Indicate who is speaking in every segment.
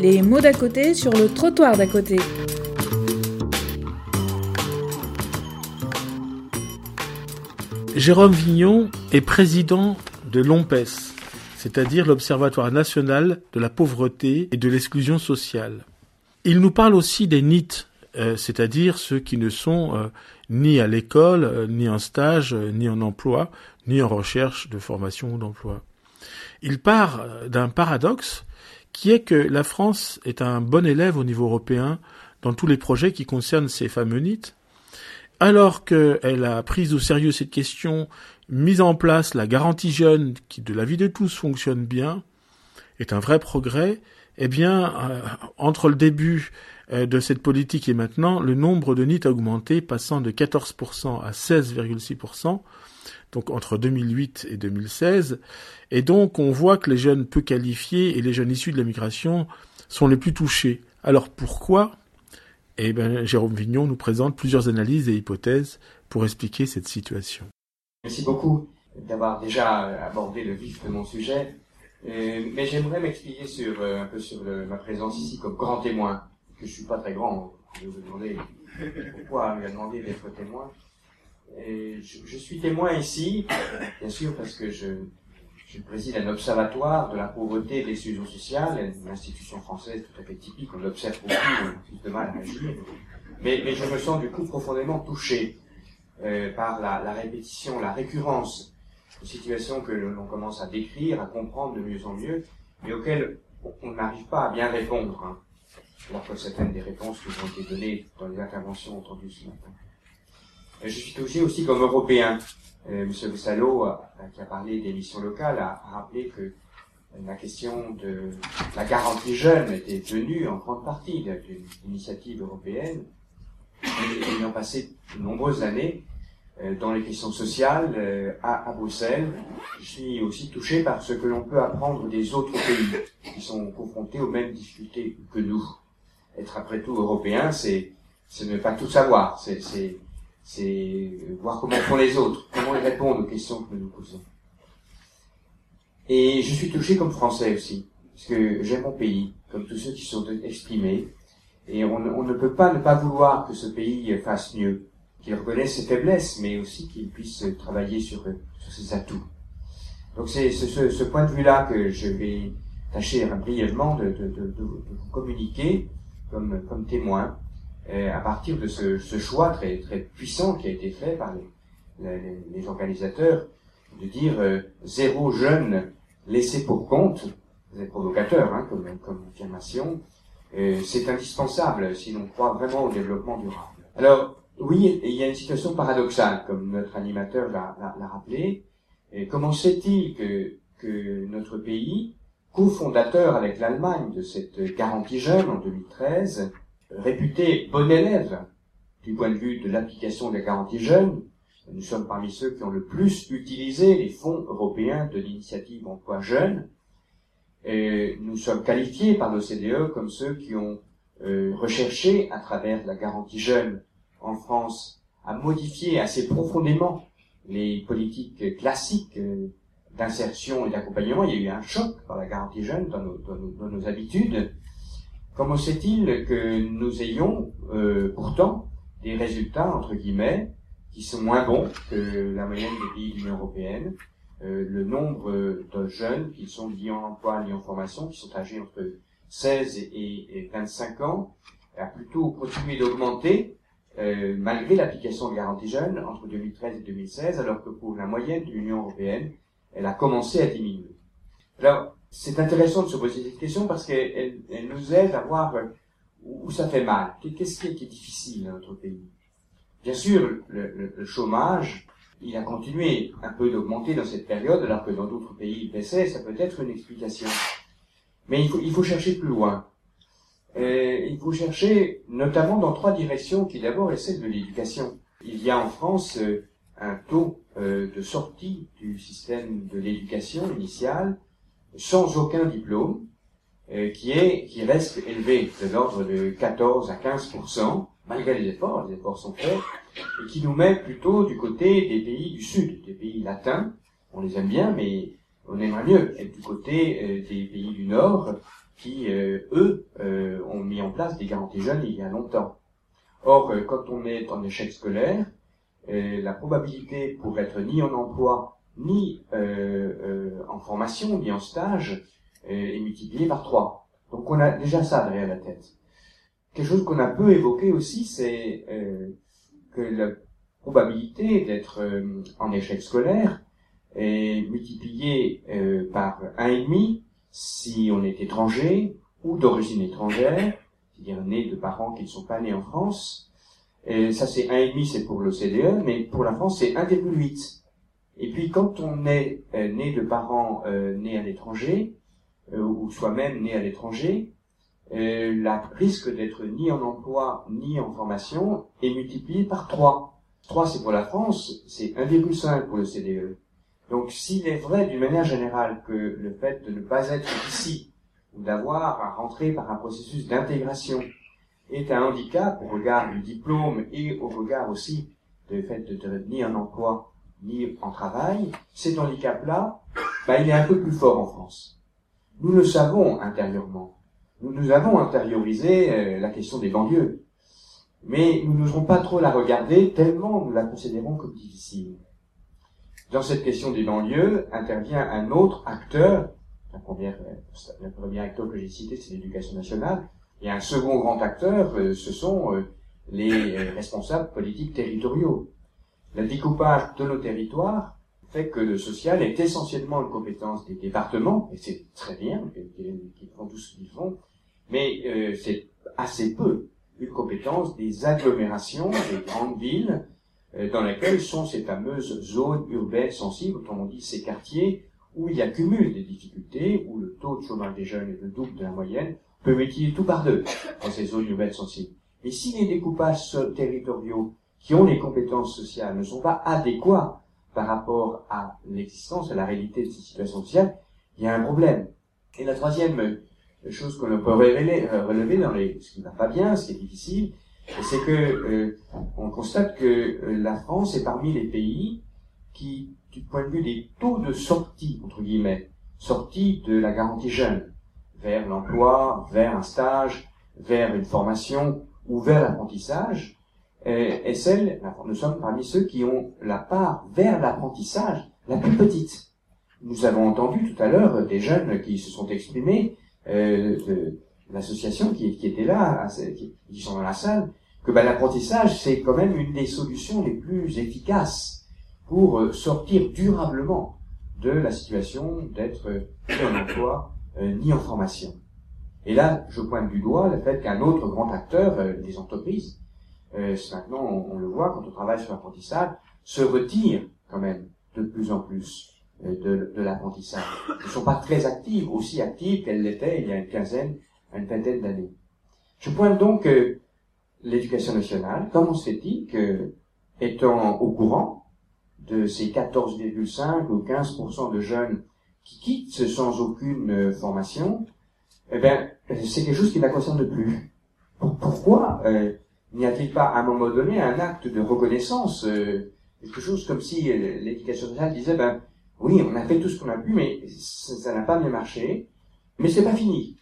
Speaker 1: Les mots d'à côté sur le trottoir d'à côté.
Speaker 2: Jérôme Vignon est président de l'OMPES, c'est-à-dire l'Observatoire national de la pauvreté et de l'exclusion sociale. Il nous parle aussi des NIT, euh, c'est-à-dire ceux qui ne sont euh, ni à l'école, euh, ni en stage, ni en emploi, ni en recherche de formation ou d'emploi. Il part d'un paradoxe qui est que la France est un bon élève au niveau européen dans tous les projets qui concernent ces fameux NIT, alors qu'elle a pris au sérieux cette question, mise en place la garantie jeune qui, de la vie de tous, fonctionne bien, est un vrai progrès, eh bien, euh, entre le début euh, de cette politique et maintenant, le nombre de NIT a augmenté, passant de 14% à 16,6%, donc entre 2008 et 2016. Et donc, on voit que les jeunes peu qualifiés et les jeunes issus de la migration sont les plus touchés. Alors pourquoi? Eh bien, Jérôme Vignon nous présente plusieurs analyses et hypothèses pour expliquer cette situation.
Speaker 3: Merci beaucoup d'avoir déjà abordé le vif de mon sujet. Euh, mais j'aimerais m'expliquer euh, un peu sur ma présence ici comme grand témoin, que je suis pas très grand. Je vais vous demander pourquoi il a demandé d'être témoin. Je, suis témoin ici, bien sûr, parce que je, préside un observatoire de la pauvreté et de l'exclusion sociale, une institution française tout à fait typique, on observe beaucoup, on a de mal à agir. Mais, je me sens du coup profondément touché euh, par la, la, répétition, la récurrence de situations que l'on commence à décrire, à comprendre de mieux en mieux, mais auxquelles on n'arrive pas à bien répondre, hein, alors que certaines des réponses qui ont été données dans les interventions entendues ce matin. Je suis touché aussi comme Européen, euh, Monsieur Boussalo, euh, qui a parlé des missions locales, a, rappelé que euh, la question de la garantie jeune était tenue en grande partie d'une initiative européenne, ayant passé de nombreuses années dans les questions sociales à, Bruxelles, je suis aussi touché par ce que l'on peut apprendre des autres pays qui sont confrontés aux mêmes difficultés que nous. Être après tout européen, c'est ne pas tout savoir, c'est voir comment font les autres, comment ils répondent aux questions que nous nous posons. Et je suis touché comme Français aussi, parce que j'aime mon pays, comme tous ceux qui sont exprimés, et on, ne peut pas ne pas vouloir que ce pays fasse mieux, qu'il reconnaisse ses faiblesses, mais aussi qu'il puisse travailler sur, ses atouts. Donc c'est ce, point de vue-là que je vais tâcher brièvement de, vous communiquer comme, témoin à partir de ce, ce, choix très, très puissant qui a été fait par les, les, les organisateurs de dire euh, zéro jeune laissé pour compte, c'est provocateur hein, comme, comme affirmation, euh, c'est indispensable si l'on croit vraiment au développement durable. Alors oui, il y a une situation paradoxale, comme notre animateur l'a rappelé. Et comment sait-il que, que notre pays, cofondateur avec l'Allemagne de cette garantie jeune en 2013, réputé bon élève du point de vue de l'application des garanties jeunes. Nous sommes parmi ceux qui ont le plus utilisé les fonds européens de l'initiative emploi jeune. Nous sommes qualifiés par l'OCDE comme ceux qui ont euh, recherché, à travers la garantie jeune en France, à modifier assez profondément les politiques classiques euh, d'insertion et d'accompagnement. Il y a eu un choc par la garantie jeune dans nos habitudes. Comment sait-il que nous ayons euh, pourtant des résultats, entre guillemets, qui sont moins bons que la moyenne des pays de l'Union européenne euh, Le nombre de jeunes qui sont liés en emploi, liés en formation, qui sont âgés entre 16 et, 25 ans, a plutôt continué d'augmenter euh, malgré l'application de garantie jeune entre 2013 et 2016, alors que pour la moyenne de l'Union européenne, elle a commencé à diminuer. Alors, c'est intéressant de se poser cette question parce qu'elle elle nous aide à voir euh, où ça fait mal. Qu'est-ce qui est, difficile dans notre pays? Bien sûr, le, chômage, il a continué un peu d'augmenter dans cette période, alors que dans d'autres pays il baissait, ça peut être une explication. Mais il faut, chercher plus loin. Et il faut chercher notamment dans trois directions qui d'abord est celle de l'éducation. Il y a en France euh, un taux euh, de sortie du système de l'éducation initiale sans aucun diplôme, euh, qui est qui reste élevé de l'ordre de 14 à 15% malgré les efforts, les efforts sont faits, et qui nous met plutôt du côté des pays du Sud, des pays latins. On les aime bien, mais on aimerait mieux être du côté euh, des pays du Nord, qui, eux, ont mis en place des garanties jeunes il y a longtemps. Or, quand on est en échec scolaire, la probabilité pour être ni en emploi, ni en formation, ni en stage, est multipliée par trois. Donc on a déjà ça derrière la tête. Quelque chose qu'on a peu évoqué aussi, c'est que la probabilité d'être euh, en échec scolaire est multipliée euh, par un et demi si on est étranger ou d'origine étrangère, c'est-à-dire né de parents qui ne sont pas nés en France. Ça c'est un et demi, c'est pour l'OCDE, mais pour la France c'est 1,8. Et puis quand on est euh, né de parents nés à l'étranger, ou soi-même né à l'étranger, le risque d'être ni en emploi ni en formation est multiplié par 3. 3 c'est pour la France, c'est 1,5 pour le CDE. Donc s'il est vrai d'une manière générale que le fait de ne pas être ici, ou d'avoir à rentrer par un processus d'intégration, est un handicap au regard du diplôme et au regard aussi du fait de ni en emploi ni en travail, cet handicap-là, bah, il est un peu plus fort en France. Nous le savons intérieurement. Nous, nous avons intériorisé euh, la question des banlieues mais nous n'oserons pas trop la regarder tellement nous la considérons comme difficile. Dans cette question des banlieues intervient un autre acteur, la première, le premier acteur que j'ai cité, c'est l'éducation nationale, et un second grand acteur, euh, ce sont euh, les euh, responsables politiques territoriaux. Le découpage de nos territoires fait que le social est essentiellement une compétence des départements, et c'est très bien qu'ils font tout ce qu'ils font, mais c'est assez peu une compétence des agglomérations, des grandes villes, euh, dans lesquelles sont ces fameuses zones urbaines sensibles, autrement dit ces quartiers où il y accumule des difficultés, où le taux de chômage des jeunes est le double de la moyenne, peut multiplier tout par deux dans ces zones urbaines sensibles. Mais si les découpages territoriaux qui ont les compétences sociales ne sont pas adéquats par rapport à l'existence, à la réalité de ces situations sociales, il y a un problème. Et la troisième chose qu'on peut relever, euh, relever dans les, ce qui va pas bien, ce qui est difficile, c'est que euh, on constate que euh, la France est parmi les pays qui, du point de vue des taux de sortie, entre guillemets, sortie de la garantie jeune, vers l'emploi, vers un stage, vers une formation ou vers l'apprentissage, est celle, nous sommes parmi ceux qui ont la part vers l'apprentissage la plus petite. Nous avons entendu tout à l'heure des jeunes qui se sont exprimés euh, de l'association qui, était là, qui, sont dans la salle, que ben, l'apprentissage, c'est quand même une des solutions les plus efficaces pour euh, sortir durablement de la situation d'être ni en emploi euh, ni en formation. Et là, je pointe du doigt le fait qu'un autre grand acteur, euh, des entreprises, maintenant on, le voit quand on travaille sur l'apprentissage, se retire quand même de plus en plus de, de l'apprentissage. Ils ne sont pas très actives, aussi actives qu'elles l'étaient il y a une quinzaine, une vingtaine d'années. Je pointe donc que l'éducation nationale, comment se fait-il que, étant au courant de ces 14,5 ou 15% de jeunes qui quittent sans aucune euh, formation, eh bien, c'est quelque chose qui ne la concerne plus. Pourquoi euh, n'y a-t-il pas à un moment donné un acte de reconnaissance, euh, quelque chose comme si euh, l'éducation nationale disait, ben, oui, on a fait tout ce qu'on a pu, mais ça n'a pas bien marché. Mais c'est pas fini.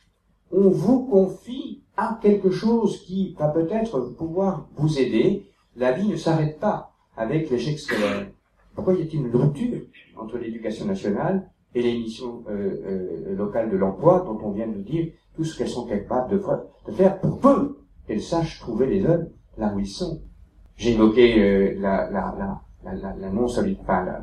Speaker 3: On vous confie à quelque chose qui va peut-être pouvoir vous aider. La vie ne s'arrête pas avec l'échec scolaire. Pourquoi y a-t-il une rupture entre l'éducation nationale et les missions euh, locales de l'emploi dont on vient de dire tout ce qu'elles sont capables de, faire pour peu? Qu'elles sachent trouver les hommes là où ils sont. J'ai évoqué euh, la, la, la, la, la non-solidité, la,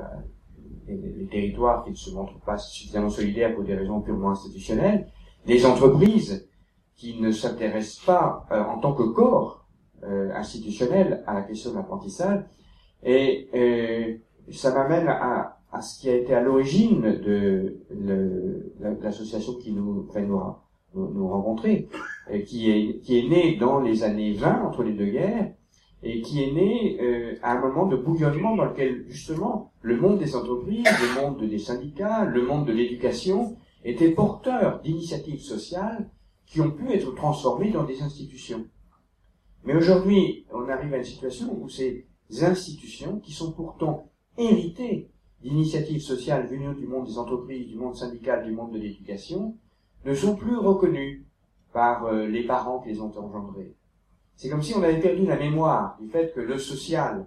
Speaker 3: les, territoires qui ne se montrent pas suffisamment solidaires pour des raisons purement institutionnelles, des entreprises qui ne s'intéressent pas euh, en tant que corps euh, institutionnel à la question de l'apprentissage. Et euh, ça m'amène à, à, ce qui a été à l'origine de l'association qui nous fait nous, rencontrer, qui est, qui est née dans les années 20, entre les deux guerres, et qui est né euh, à un moment de bouillonnement dans lequel justement le monde des entreprises, le monde des syndicats, le monde de l'éducation étaient porteurs d'initiatives sociales qui ont pu être transformées dans des institutions. Mais aujourd'hui, on arrive à une situation où ces institutions, qui sont pourtant héritées d'initiatives sociales venues du monde des entreprises, du monde syndical, du monde de l'éducation, ne sont plus reconnus par euh, les parents qui les ont engendrés. C'est comme si on avait perdu la mémoire du fait que le social,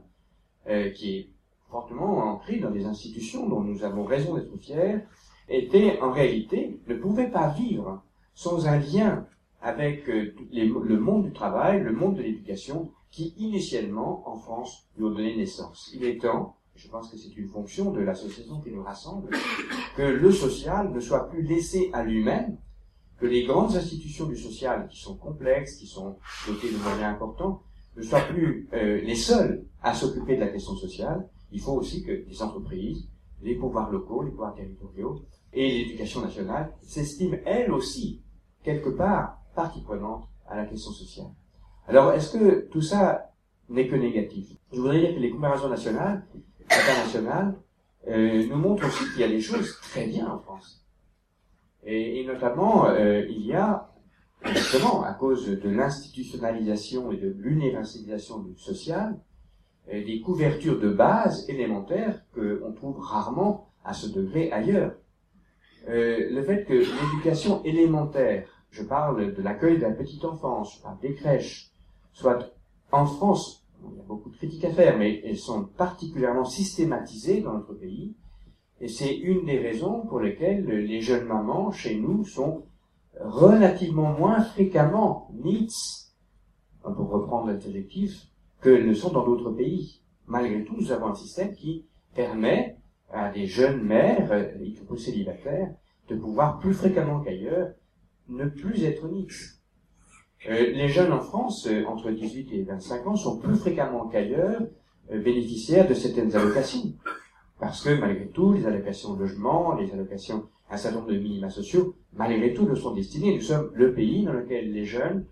Speaker 3: euh, qui est fortement ancré dans des institutions dont nous avons raison d'être fiers, était en réalité, ne pouvait pas vivre sans un lien avec euh, le monde du travail, le monde de l'éducation, qui initialement, en France, lui ont donné naissance. Il est temps, je pense que c'est une fonction de l'association qui nous rassemble, que le social ne soit plus laissé à lui-même, que les grandes institutions du social, qui sont complexes, qui sont dotées de moyens importants, ne soient plus euh, les seules à s'occuper de la question sociale. Il faut aussi que les entreprises, les pouvoirs locaux, les pouvoirs territoriaux et l'éducation nationale s'estiment elles aussi, quelque part, partie prenante à la question sociale. Alors, est-ce que tout ça n'est que négatif? Je voudrais dire que les comparaisons nationales, internationales, euh, nous montrent aussi qu'il y a des choses très bien en France. Et, notamment, euh, il y a, justement, à cause de l'institutionnalisation et de l'universalisation du social, euh, des couvertures de base élémentaires qu'on trouve rarement à ce degré ailleurs. Euh, le fait que l'éducation élémentaire, je parle de l'accueil de la petite enfance, je parle des crèches, soit en France, il y a beaucoup de critiques à faire, mais elles sont particulièrement systématisées dans notre pays, et c'est une des raisons pour lesquelles les jeunes mamans chez nous sont relativement moins fréquemment NITS, pour reprendre l'adjectif, que ne sont dans d'autres pays. Malgré tout, nous avons un système qui permet à des jeunes mères, y compris célibataires, de pouvoir plus fréquemment qu'ailleurs ne plus être NITS. Euh, les jeunes en France, euh, entre 18 et 25 ans, sont plus fréquemment qu'ailleurs euh, bénéficiaires de certaines allocations. Parce que malgré tout, les allocations de logement, les allocations, un certain nombre de minima sociaux, malgré tout, ne sont destinés. Nous sommes le pays dans lequel les jeunes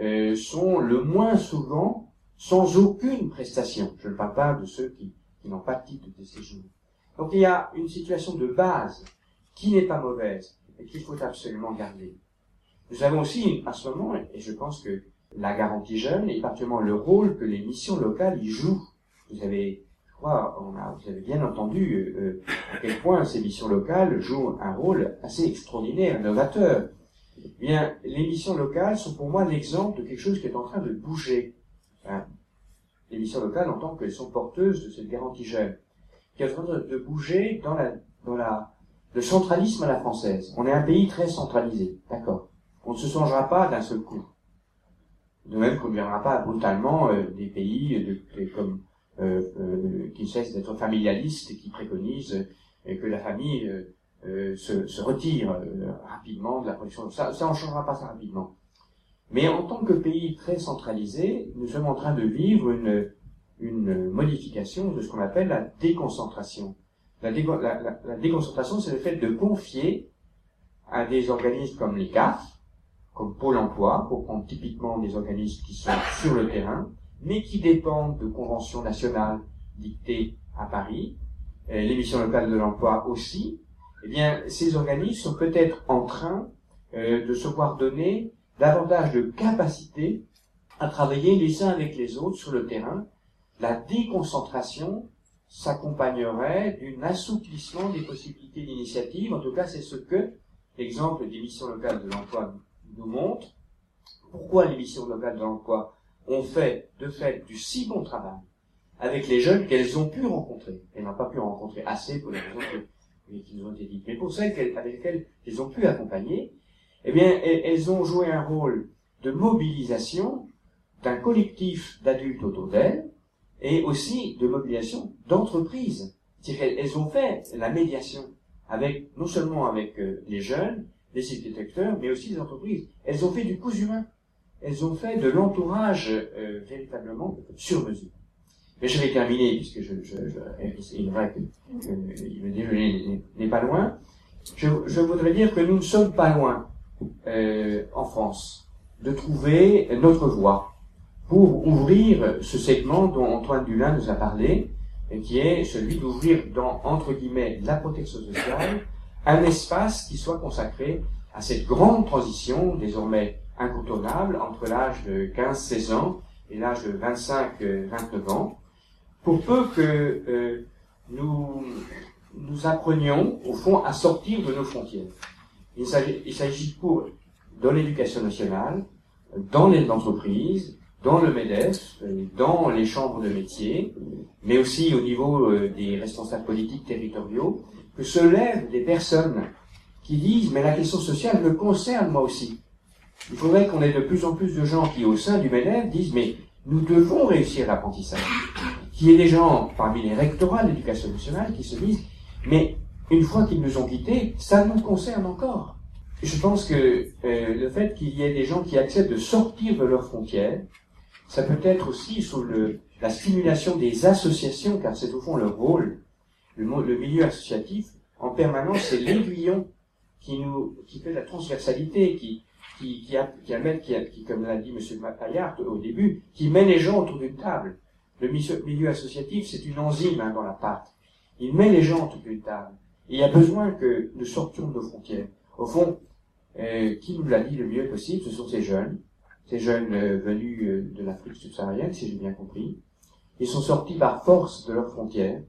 Speaker 3: euh, sont le moins souvent sans aucune prestation. Je ne parle pas de ceux qui, qui n'ont pas de titre de séjour. Donc il y a une situation de base qui n'est pas mauvaise et qu'il faut absolument garder. Nous avons aussi, à ce moment, et je pense que la garantie jeune, et particulièrement le rôle que les missions locales y jouent. Vous avez vous avez bien entendu euh, euh, à quel point ces missions locales jouent un rôle assez extraordinaire, novateur. Eh bien, les missions locales sont pour moi l'exemple de quelque chose qui est en train de bouger. Hein. Les missions locales, en tant qu'elles sont porteuses de cette garantie jeune, qui est en train de bouger dans la, dans la, le centralisme à la française. On est un pays très centralisé, d'accord. On ne se changera pas d'un seul coup. De même qu'on ne viendra pas brutalement euh, des pays comme qui cesse d'être familialiste et qui préconise euh, que la famille se, retire rapidement de la production. Ça, ça en changera pas ça rapidement. Mais en tant que pays très centralisé, nous sommes en train de vivre une, modification de ce qu'on appelle la déconcentration. La, la, déconcentration, c'est le fait de confier à des organismes comme les CAF, comme Pôle emploi, pour prendre typiquement des organismes qui sont sur le terrain, mais qui dépendent de conventions nationales dictées à Paris, les missions locales de l'emploi aussi, eh bien, ces organismes sont peut-être en train euh, de se voir donner davantage de capacité à travailler les uns avec les autres sur le terrain. La déconcentration s'accompagnerait d'un assouplissement des possibilités d'initiative. En tout cas, c'est ce que l'exemple des missions locales de l'emploi nous montre. Pourquoi les missions locales de l'emploi ont fait de fait du si bon travail avec les jeunes qu'elles ont pu rencontrer. Elles n'ont pas pu en rencontrer assez pour les raisons qui nous ont été dites. Mais pour celles avec lesquelles elles ont pu accompagner, eh bien, elles ont joué un rôle de mobilisation d'un collectif d'adultes autour d'elles et aussi de mobilisation d'entreprises. C'est-à-dire qu'elles ont fait la médiation avec, non seulement avec euh, les jeunes, les sites détecteurs, mais aussi les entreprises. Elles ont fait du coup humain elles ont fait de l'entourage euh, véritablement sur mesure. Mais je vais terminer, puisque je, je, je il est vrai que, le déjeuner n'est pas loin. Je, voudrais dire que nous ne sommes pas loin, euh, en France, de trouver notre voie pour ouvrir ce segment dont Antoine Dulin nous a parlé, qui est celui d'ouvrir dans, entre guillemets, la protection sociale, un espace qui soit consacré à cette grande transition, désormais incontournable entre l'âge de 15-16 ans et l'âge de 25-29 ans, pour peu que euh, nous, nous apprenions, au fond, à sortir de nos frontières. Il s'agit pour, dans l'éducation nationale, dans les entreprises, dans le MEDEF, dans les chambres de métier, mais aussi au niveau euh, des responsables politiques territoriaux, que se lèvent des personnes qui disent mais la question sociale me concerne moi aussi. Il faudrait qu'on ait de plus en plus de gens qui, au sein du MEDEF, disent mais nous devons réussir l'apprentissage. Qu'il y ait des gens parmi les rectorats de l'éducation nationale qui se disent mais une fois qu'ils nous ont quittés, ça nous concerne encore. Je pense que euh, le fait qu'il y ait des gens qui acceptent de sortir de leurs frontières, ça peut être aussi sous le, la stimulation des associations, car c'est au fond leur rôle. Le, le milieu associatif, en permanence, c'est l'aiguillon qui qui fait la transversalité, qui, qui, qui, comme l'a dit M. Paillard au début, qui met les gens autour d'une table. Le milieu associatif, c'est une enzyme hein, dans la pâte. Il met les gens autour d'une table. Et il y a besoin que nous sortions de nos frontières. Au fond, euh, qui nous l'a dit le mieux possible, ce sont ces jeunes, ces jeunes euh, venus euh, de l'Afrique subsaharienne, si j'ai bien compris. Ils sont sortis par force de leurs frontières,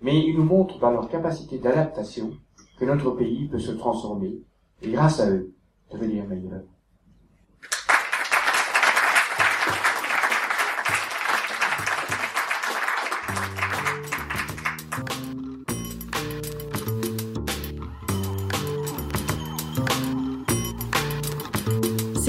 Speaker 3: mais ils nous montrent par leur capacité d'adaptation que notre pays peut se transformer, et grâce à eux, devenir meilleur.